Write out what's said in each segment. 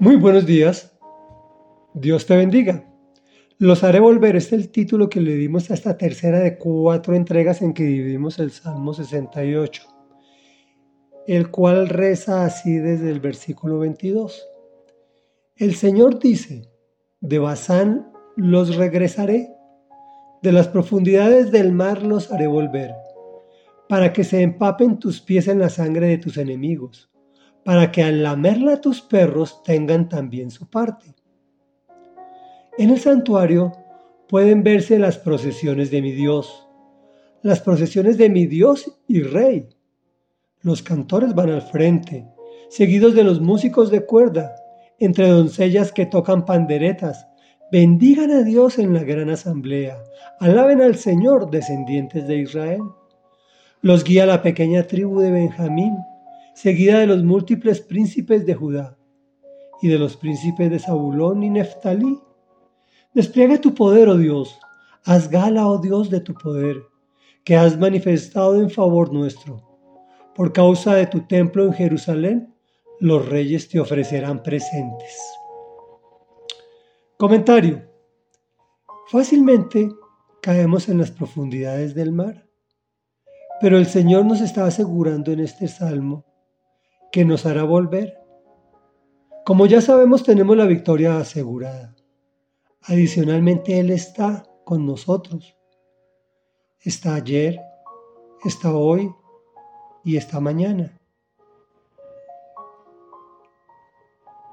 Muy buenos días. Dios te bendiga. Los haré volver es el título que le dimos a esta tercera de cuatro entregas en que dividimos el Salmo 68, el cual reza así desde el versículo 22. El Señor dice, de Bazán los regresaré, de las profundidades del mar los haré volver, para que se empapen tus pies en la sangre de tus enemigos para que al lamerla tus perros tengan también su parte. En el santuario pueden verse las procesiones de mi Dios, las procesiones de mi Dios y Rey. Los cantores van al frente, seguidos de los músicos de cuerda, entre doncellas que tocan panderetas. Bendigan a Dios en la gran asamblea, alaben al Señor, descendientes de Israel. Los guía la pequeña tribu de Benjamín, seguida de los múltiples príncipes de Judá y de los príncipes de Zabulón y Neftalí. Despliega tu poder, oh Dios, haz gala, oh Dios, de tu poder, que has manifestado en favor nuestro. Por causa de tu templo en Jerusalén, los reyes te ofrecerán presentes. Comentario. Fácilmente caemos en las profundidades del mar, pero el Señor nos está asegurando en este salmo que nos hará volver. Como ya sabemos, tenemos la victoria asegurada. Adicionalmente, Él está con nosotros. Está ayer, está hoy y está mañana.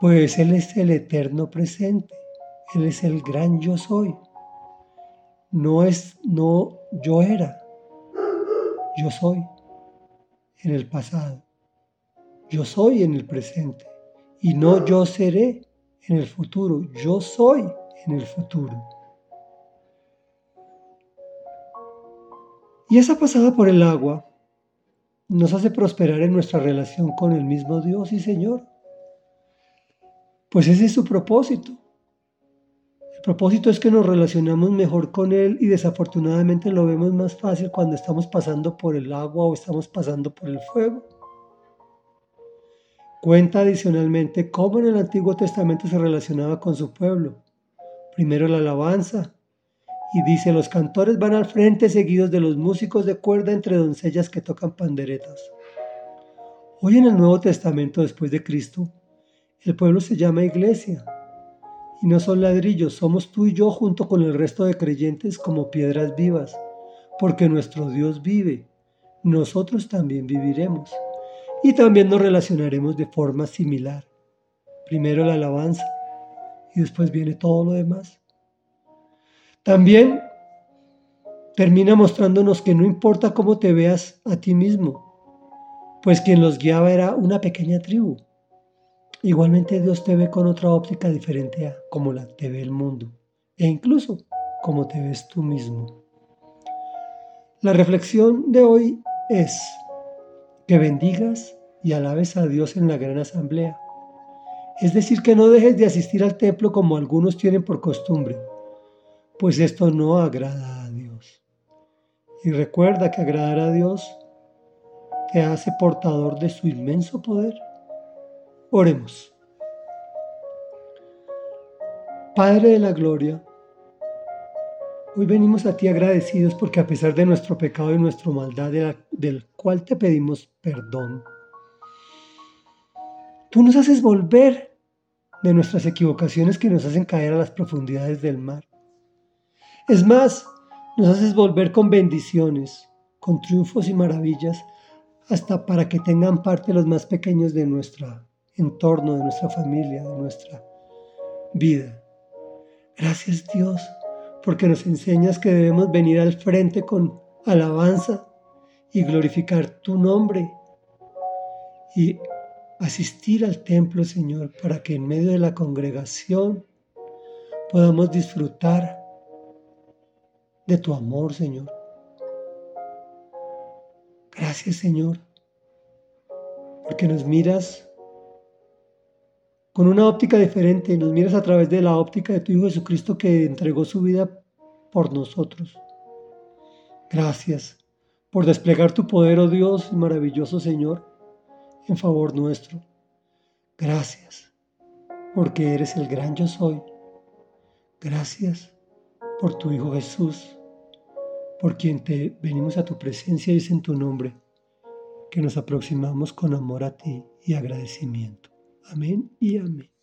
Pues Él es el eterno presente. Él es el gran yo soy. No es, no yo era. Yo soy en el pasado. Yo soy en el presente y no yo seré en el futuro. Yo soy en el futuro. Y esa pasada por el agua nos hace prosperar en nuestra relación con el mismo Dios y Señor. Pues ese es su propósito. El propósito es que nos relacionamos mejor con Él y desafortunadamente lo vemos más fácil cuando estamos pasando por el agua o estamos pasando por el fuego. Cuenta adicionalmente cómo en el Antiguo Testamento se relacionaba con su pueblo. Primero la alabanza, y dice, los cantores van al frente seguidos de los músicos de cuerda entre doncellas que tocan panderetas. Hoy en el Nuevo Testamento después de Cristo, el pueblo se llama iglesia. Y no son ladrillos, somos tú y yo junto con el resto de creyentes como piedras vivas, porque nuestro Dios vive, nosotros también viviremos y también nos relacionaremos de forma similar. Primero la alabanza y después viene todo lo demás. También termina mostrándonos que no importa cómo te veas a ti mismo, pues quien los guiaba era una pequeña tribu. Igualmente Dios te ve con otra óptica diferente a como la te ve el mundo e incluso como te ves tú mismo. La reflexión de hoy es que bendigas y alabes a Dios en la gran asamblea. Es decir, que no dejes de asistir al templo como algunos tienen por costumbre, pues esto no agrada a Dios. Y recuerda que agradar a Dios te hace portador de su inmenso poder. Oremos. Padre de la Gloria, Hoy venimos a ti agradecidos porque a pesar de nuestro pecado y nuestra maldad del cual te pedimos perdón, tú nos haces volver de nuestras equivocaciones que nos hacen caer a las profundidades del mar. Es más, nos haces volver con bendiciones, con triunfos y maravillas, hasta para que tengan parte los más pequeños de nuestro entorno, de nuestra familia, de nuestra vida. Gracias Dios porque nos enseñas que debemos venir al frente con alabanza y glorificar tu nombre y asistir al templo, Señor, para que en medio de la congregación podamos disfrutar de tu amor, Señor. Gracias, Señor, porque nos miras con una óptica diferente, nos miras a través de la óptica de tu Hijo Jesucristo que entregó su vida por nosotros. Gracias por desplegar tu poder, oh Dios, maravilloso Señor, en favor nuestro. Gracias porque eres el gran yo soy. Gracias por tu Hijo Jesús, por quien te venimos a tu presencia y es en tu nombre que nos aproximamos con amor a ti y agradecimiento. Amén y amén.